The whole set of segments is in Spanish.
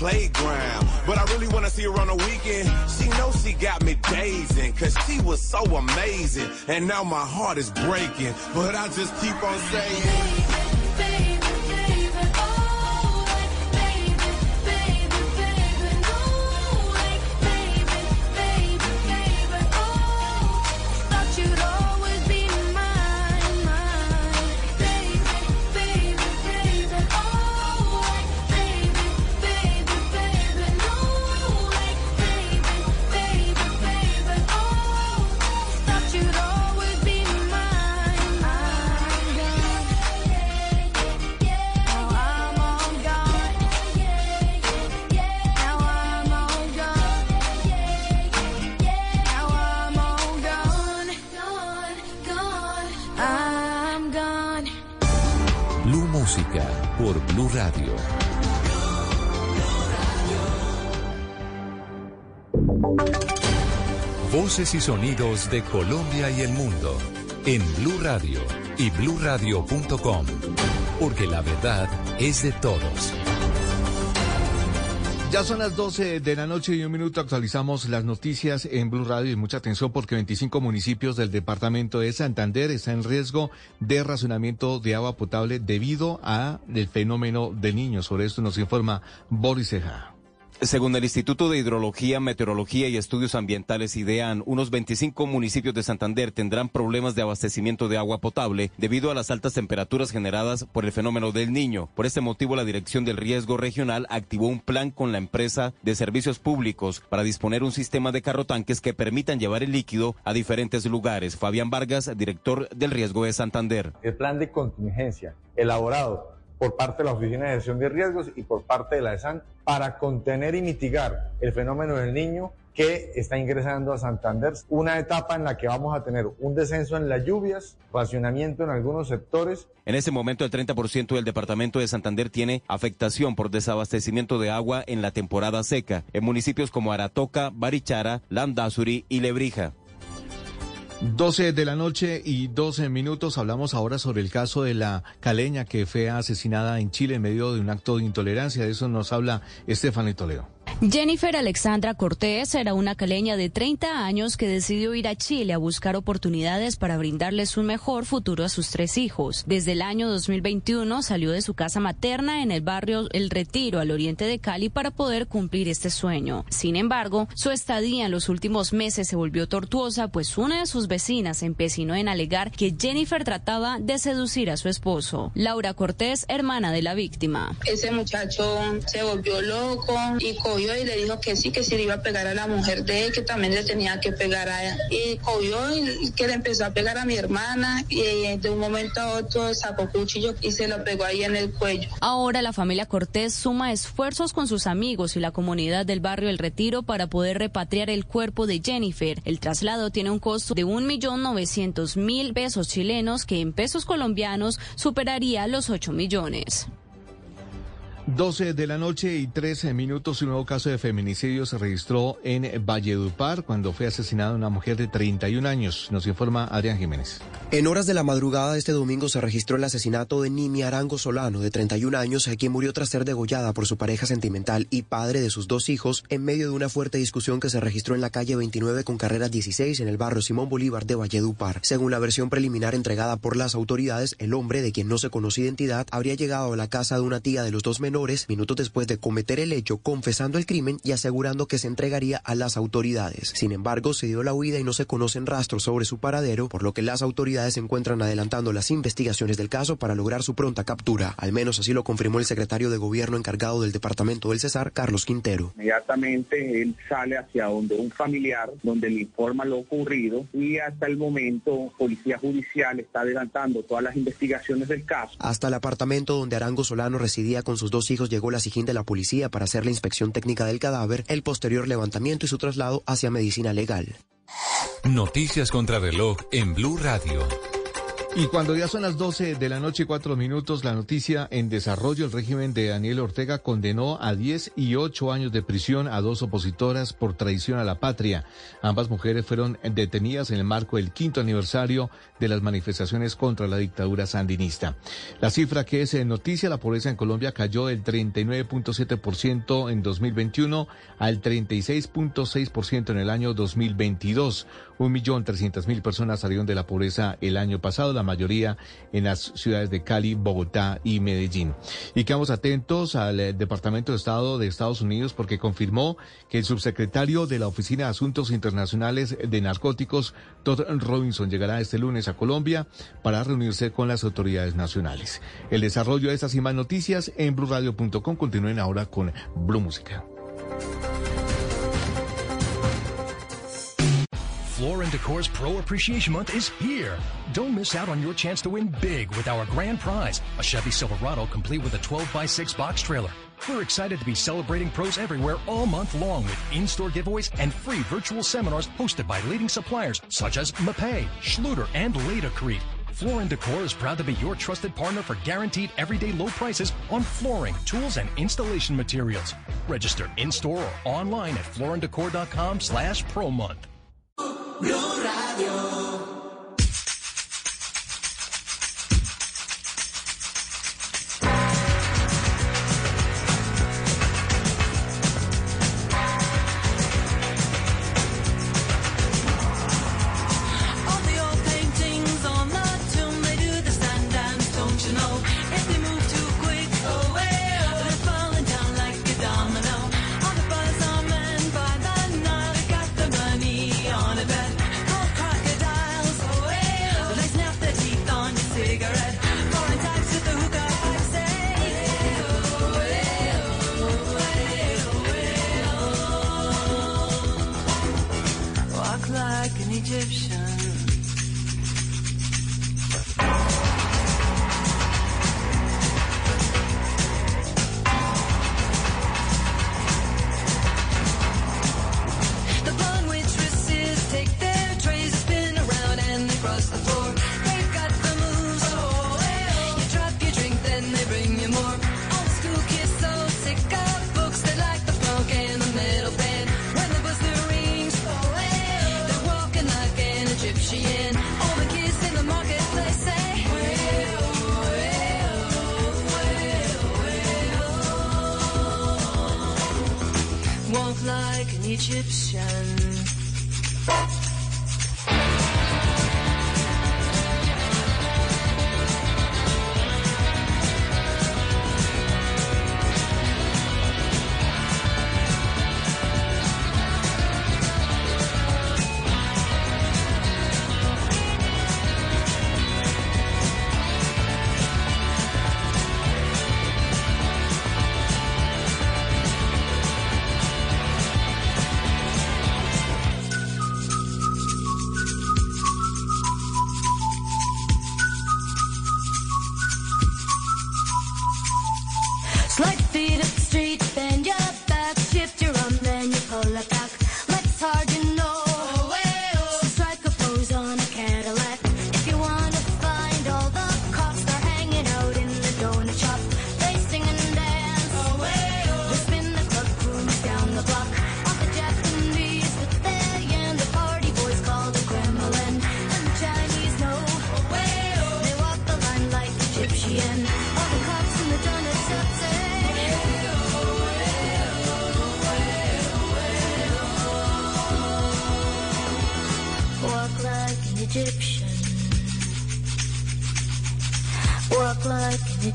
playground. But I really wanna see her on the weekend. She knows she got me dazing, cause she was so amazing. And now my heart is breaking, but I just keep on saying. Y sonidos de Colombia y el mundo en Blue Radio y bluradio.com, porque la verdad es de todos. Ya son las 12 de la noche y un minuto actualizamos las noticias en Blue Radio y mucha atención porque 25 municipios del departamento de Santander están en riesgo de racionamiento de agua potable debido a el fenómeno del niño. Sobre esto nos informa Boris Ceja. Según el Instituto de Hidrología, Meteorología y Estudios Ambientales IDEAN, unos 25 municipios de Santander tendrán problemas de abastecimiento de agua potable debido a las altas temperaturas generadas por el fenómeno del niño. Por este motivo, la Dirección del Riesgo Regional activó un plan con la empresa de servicios públicos para disponer un sistema de carrotanques que permitan llevar el líquido a diferentes lugares. Fabián Vargas, director del Riesgo de Santander. El plan de contingencia elaborado por parte de la Oficina de Gestión de Riesgos y por parte de la ESAN para contener y mitigar el fenómeno del niño que está ingresando a Santander. Una etapa en la que vamos a tener un descenso en las lluvias, racionamiento en algunos sectores. En este momento el 30% del departamento de Santander tiene afectación por desabastecimiento de agua en la temporada seca, en municipios como Aratoca, Barichara, Landazuri y Lebrija. 12 de la noche y 12 minutos. Hablamos ahora sobre el caso de la caleña que fue asesinada en Chile en medio de un acto de intolerancia. De eso nos habla Estefany Toledo. Jennifer Alexandra Cortés era una caleña de 30 años que decidió ir a Chile a buscar oportunidades para brindarles un mejor futuro a sus tres hijos. Desde el año 2021 salió de su casa materna en el barrio El Retiro, al oriente de Cali, para poder cumplir este sueño. Sin embargo, su estadía en los últimos meses se volvió tortuosa, pues una de sus vecinas empecinó en alegar que Jennifer trataba de seducir a su esposo. Laura Cortés, hermana de la víctima. Ese muchacho se volvió loco y cogió y le dijo que sí, que sí le iba a pegar a la mujer de él, que también le tenía que pegar a ella. Y cogió y que le empezó a pegar a mi hermana y de un momento a otro sacó cuchillo y se lo pegó ahí en el cuello. Ahora la familia Cortés suma esfuerzos con sus amigos y la comunidad del barrio El Retiro para poder repatriar el cuerpo de Jennifer. El traslado tiene un costo de un millón novecientos mil pesos chilenos que en pesos colombianos superaría los 8 millones. 12 de la noche y 13 minutos, un nuevo caso de feminicidio se registró en Valledupar cuando fue asesinada una mujer de 31 años. Nos informa Adrián Jiménez. En horas de la madrugada de este domingo se registró el asesinato de Nimi Arango Solano, de 31 años, quien murió tras ser degollada por su pareja sentimental y padre de sus dos hijos en medio de una fuerte discusión que se registró en la calle 29 con carrera 16 en el barrio Simón Bolívar de Valledupar. Según la versión preliminar entregada por las autoridades, el hombre, de quien no se conoce identidad, habría llegado a la casa de una tía de los dos menores minutos después de cometer el hecho, confesando el crimen y asegurando que se entregaría a las autoridades. Sin embargo, se dio la huida y no se conocen rastros sobre su paradero, por lo que las autoridades se encuentran adelantando las investigaciones del caso para lograr su pronta captura. Al menos así lo confirmó el secretario de gobierno encargado del departamento del Cesar, Carlos Quintero. Inmediatamente él sale hacia donde un familiar, donde le informa lo ocurrido y hasta el momento Policía Judicial está adelantando todas las investigaciones del caso. Hasta el apartamento donde Arango Solano residía con sus dos hijos llegó la SIGIN de la policía para hacer la inspección técnica del cadáver, el posterior levantamiento y su traslado hacia medicina legal. Noticias contra reloj en Blue Radio. Y cuando ya son las 12 de la noche y cuatro minutos, la noticia en desarrollo, el régimen de Daniel Ortega condenó a 10 y 8 años de prisión a dos opositoras por traición a la patria. Ambas mujeres fueron detenidas en el marco del quinto aniversario de las manifestaciones contra la dictadura sandinista. La cifra que es en noticia, la pobreza en Colombia cayó del 39.7% en 2021 al 36.6% en el año 2022. Un millón trescientas mil personas salieron de la pobreza el año pasado, la mayoría en las ciudades de Cali, Bogotá y Medellín. Y quedamos atentos al eh, Departamento de Estado de Estados Unidos porque confirmó que el subsecretario de la Oficina de Asuntos Internacionales de Narcóticos, Todd Robinson, llegará este lunes a Colombia para reunirse con las autoridades nacionales. El desarrollo de estas y más noticias en blurradio.com. Continúen ahora con Blue Música. Floor & Decor's Pro Appreciation Month is here. Don't miss out on your chance to win big with our grand prize, a Chevy Silverado complete with a 12x6 box trailer. We're excited to be celebrating pros everywhere all month long with in-store giveaways and free virtual seminars hosted by leading suppliers such as Mapei, Schluter, and Laticrete. Floor & Decor is proud to be your trusted partner for guaranteed everyday low prices on flooring, tools, and installation materials. Register in-store or online at flooranddecor.com slash pro month. Blue Radio.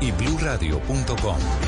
y bluradio.com.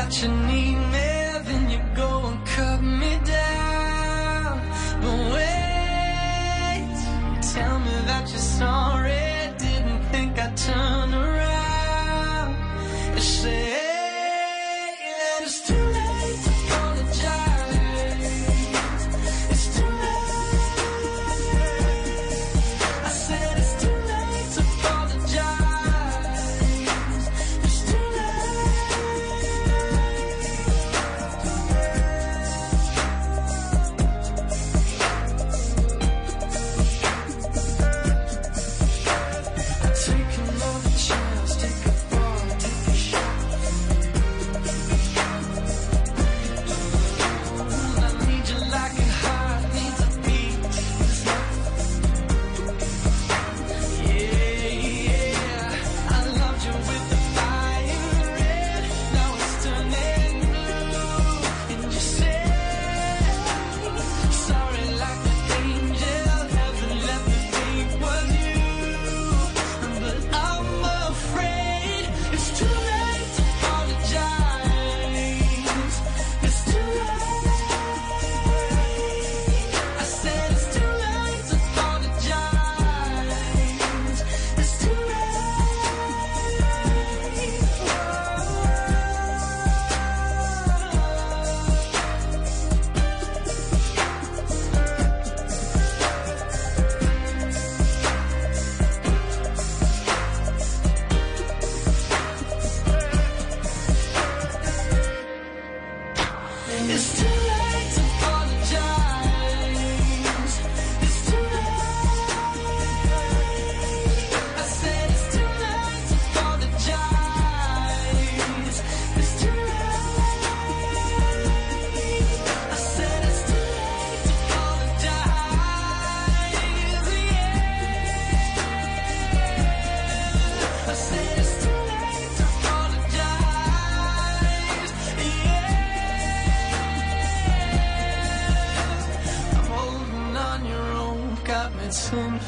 that you need me.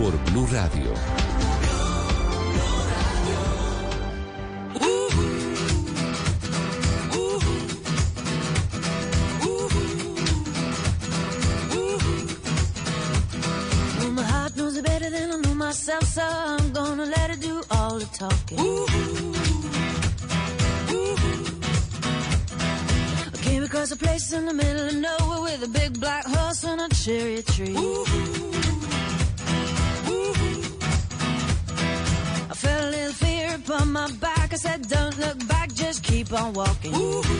por Blue Radio. myself, so I'm gonna let her do all the talking. Ooh. Ooh. I came across a place in the middle of nowhere with a big black horse and a cherry tree. Ooh. walking. Ooh.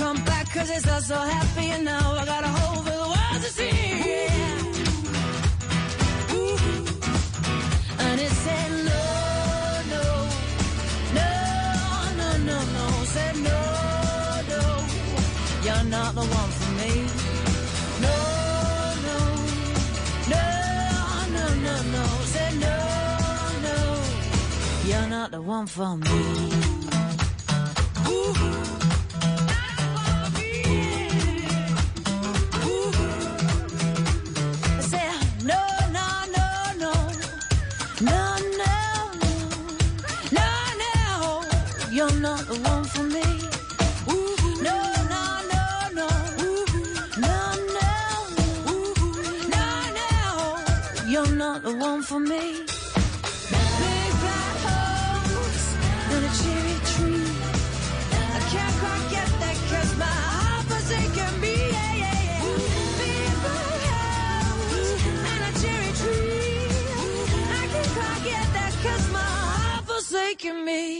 come back cause it's all so happy and now I got a hole for the world to see. Yeah. Ooh. And it said no, no, no, no, no, no, said no, no, you're not the one for me. No, no, no, no, no, no, said no, no, you're not the one for me. Ooh.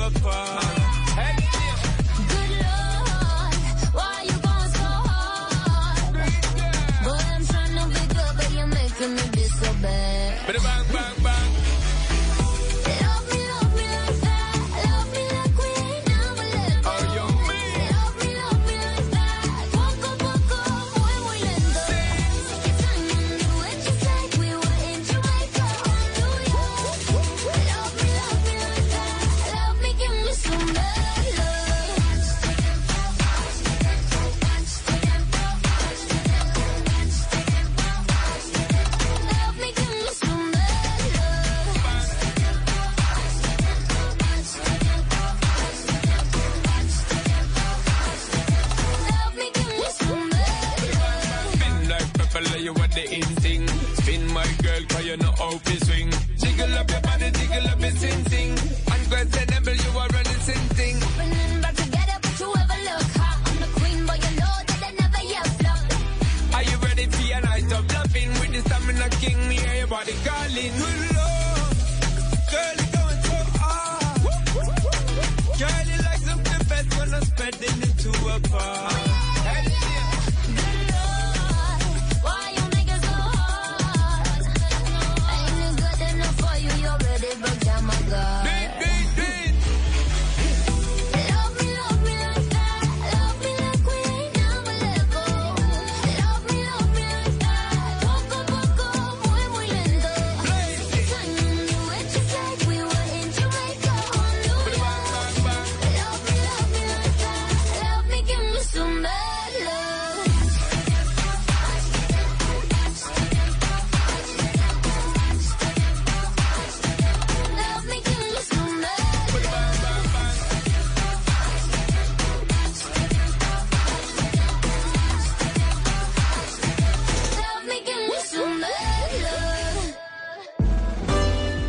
work hard.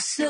so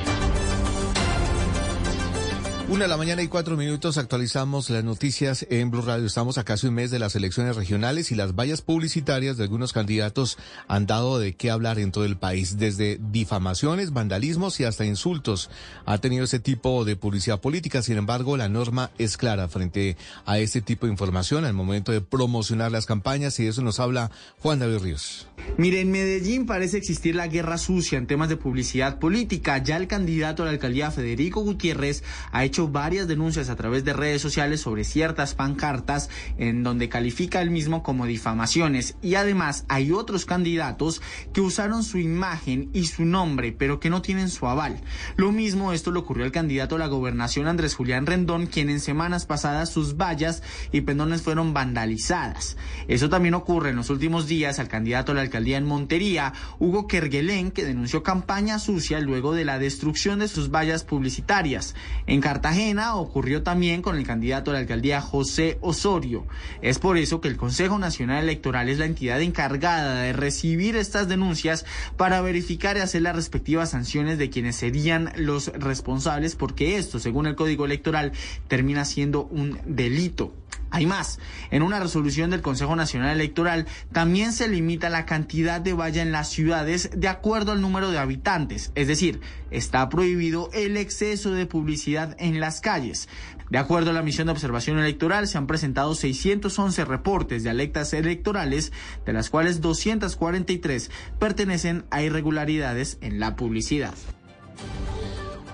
Una de la mañana y cuatro minutos actualizamos las noticias en Blue Radio. Estamos a casi un mes de las elecciones regionales y las vallas publicitarias de algunos candidatos han dado de qué hablar en todo el país, desde difamaciones, vandalismos y hasta insultos. Ha tenido ese tipo de publicidad política. Sin embargo, la norma es clara frente a este tipo de información al momento de promocionar las campañas y de eso nos habla Juan David Ríos. Mire, en Medellín parece existir la guerra sucia en temas de publicidad política. Ya el candidato a la alcaldía Federico Gutiérrez ha hecho varias denuncias a través de redes sociales sobre ciertas pancartas en donde califica él mismo como difamaciones. Y además hay otros candidatos que usaron su imagen y su nombre, pero que no tienen su aval. Lo mismo esto le ocurrió al candidato a la gobernación Andrés Julián Rendón, quien en semanas pasadas sus vallas y pendones fueron vandalizadas. Eso también ocurre en los últimos días al candidato a la alcaldía en Montería, Hugo Kerguelén, que denunció campaña sucia luego de la destrucción de sus vallas publicitarias. En Cartagena ocurrió también con el candidato a la alcaldía José Osorio. Es por eso que el Consejo Nacional Electoral es la entidad encargada de recibir estas denuncias para verificar y hacer las respectivas sanciones de quienes serían los responsables, porque esto, según el Código Electoral, termina siendo un delito. Hay más. En una resolución del Consejo Nacional Electoral también se limita la cantidad de valla en las ciudades de acuerdo al número de habitantes. Es decir, está prohibido el exceso de publicidad en las calles. De acuerdo a la misión de observación electoral, se han presentado 611 reportes de alertas electorales, de las cuales 243 pertenecen a irregularidades en la publicidad.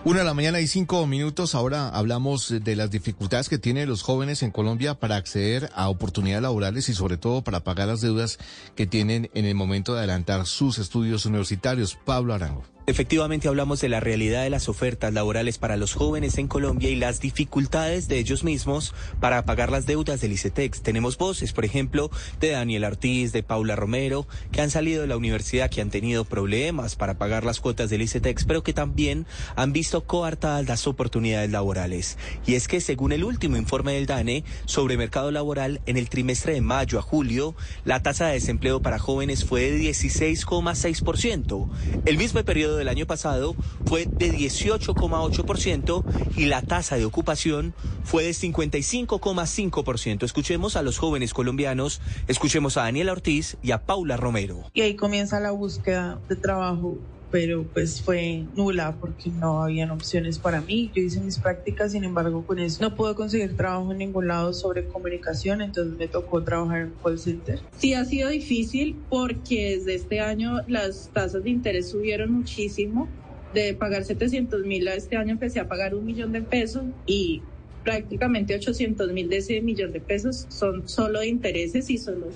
Una de la mañana y cinco minutos. Ahora hablamos de las dificultades que tienen los jóvenes en Colombia para acceder a oportunidades laborales y sobre todo para pagar las deudas que tienen en el momento de adelantar sus estudios universitarios. Pablo Arango. Efectivamente hablamos de la realidad de las ofertas laborales para los jóvenes en Colombia y las dificultades de ellos mismos para pagar las deudas del ICETEX. Tenemos voces, por ejemplo, de Daniel Ortiz, de Paula Romero, que han salido de la universidad, que han tenido problemas para pagar las cuotas del ICETEX, pero que también han visto coartadas las oportunidades laborales. Y es que según el último informe del DANE sobre mercado laboral, en el trimestre de mayo a julio, la tasa de desempleo para jóvenes fue de 16,6%. El mismo periodo del año pasado fue de 18,8% y la tasa de ocupación fue de 55,5%. Escuchemos a los jóvenes colombianos, escuchemos a Daniela Ortiz y a Paula Romero. Y ahí comienza la búsqueda de trabajo pero pues fue nula porque no habían opciones para mí. Yo hice mis prácticas, sin embargo, con eso no pude conseguir trabajo en ningún lado sobre comunicación, entonces me tocó trabajar en call center. Sí ha sido difícil porque desde este año las tasas de interés subieron muchísimo. De pagar 700 mil a este año empecé a pagar un millón de pesos y prácticamente 800 mil de ese millón de pesos son solo intereses y solo...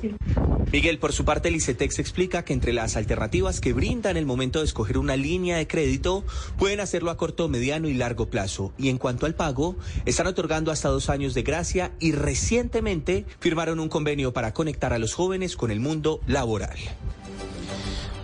Miguel, por su parte, el ICETEX explica que entre las alternativas que brindan el momento de escoger una línea de crédito, pueden hacerlo a corto, mediano y largo plazo. Y en cuanto al pago, están otorgando hasta dos años de gracia y recientemente firmaron un convenio para conectar a los jóvenes con el mundo laboral.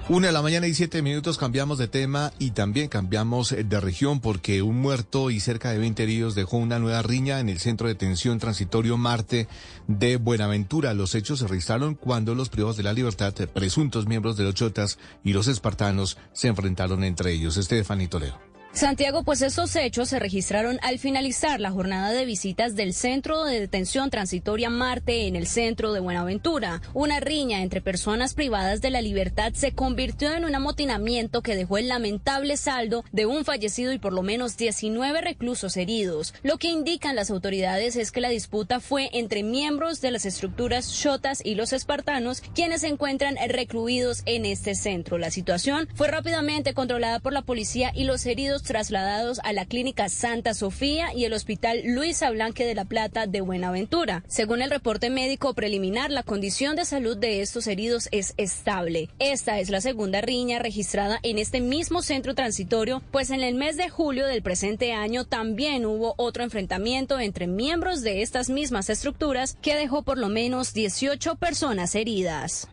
Una de la mañana y siete minutos cambiamos de tema y también cambiamos de región porque un muerto y cerca de 20 heridos dejó una nueva riña en el centro de detención transitorio Marte de Buenaventura. Los hechos se registraron cuando los privados de la libertad, presuntos miembros de los Chotas y los espartanos, se enfrentaron entre ellos. Estefanito Toledo. Santiago, pues estos hechos se registraron al finalizar la jornada de visitas del Centro de Detención Transitoria Marte en el centro de Buenaventura. Una riña entre personas privadas de la libertad se convirtió en un amotinamiento que dejó el lamentable saldo de un fallecido y por lo menos 19 reclusos heridos. Lo que indican las autoridades es que la disputa fue entre miembros de las estructuras shotas y los espartanos, quienes se encuentran recluidos en este centro. La situación fue rápidamente controlada por la policía y los heridos trasladados a la clínica Santa Sofía y el hospital Luisa Blanque de la Plata de Buenaventura. Según el reporte médico preliminar, la condición de salud de estos heridos es estable. Esta es la segunda riña registrada en este mismo centro transitorio, pues en el mes de julio del presente año también hubo otro enfrentamiento entre miembros de estas mismas estructuras que dejó por lo menos 18 personas heridas.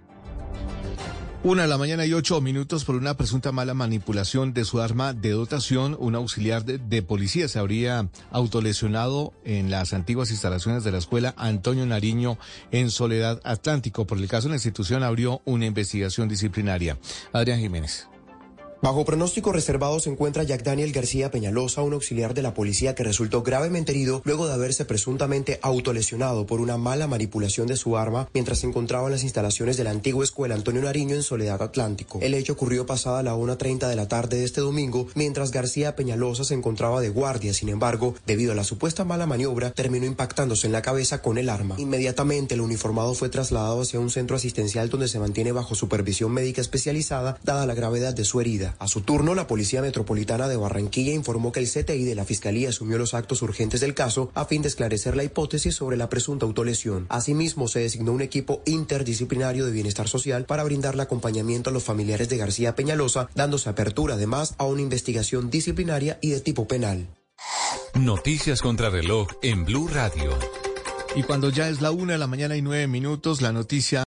Una de la mañana y ocho minutos por una presunta mala manipulación de su arma de dotación. Un auxiliar de, de, policía se habría autolesionado en las antiguas instalaciones de la escuela Antonio Nariño en Soledad Atlántico. Por el caso, la institución abrió una investigación disciplinaria. Adrián Jiménez. Bajo pronóstico reservado se encuentra Jack Daniel García Peñalosa, un auxiliar de la policía que resultó gravemente herido luego de haberse presuntamente autolesionado por una mala manipulación de su arma mientras se encontraba en las instalaciones de la antigua escuela Antonio Nariño en Soledad Atlántico. El hecho ocurrió pasada la 1.30 de la tarde de este domingo mientras García Peñalosa se encontraba de guardia. Sin embargo, debido a la supuesta mala maniobra, terminó impactándose en la cabeza con el arma. Inmediatamente el uniformado fue trasladado hacia un centro asistencial donde se mantiene bajo supervisión médica especializada dada la gravedad de su herida. A su turno, la Policía Metropolitana de Barranquilla informó que el CTI de la Fiscalía asumió los actos urgentes del caso a fin de esclarecer la hipótesis sobre la presunta autolesión. Asimismo, se designó un equipo interdisciplinario de bienestar social para brindarle acompañamiento a los familiares de García Peñalosa, dándose apertura además a una investigación disciplinaria y de tipo penal. Noticias contra reloj en Blue Radio. Y cuando ya es la una de la mañana y nueve minutos, la noticia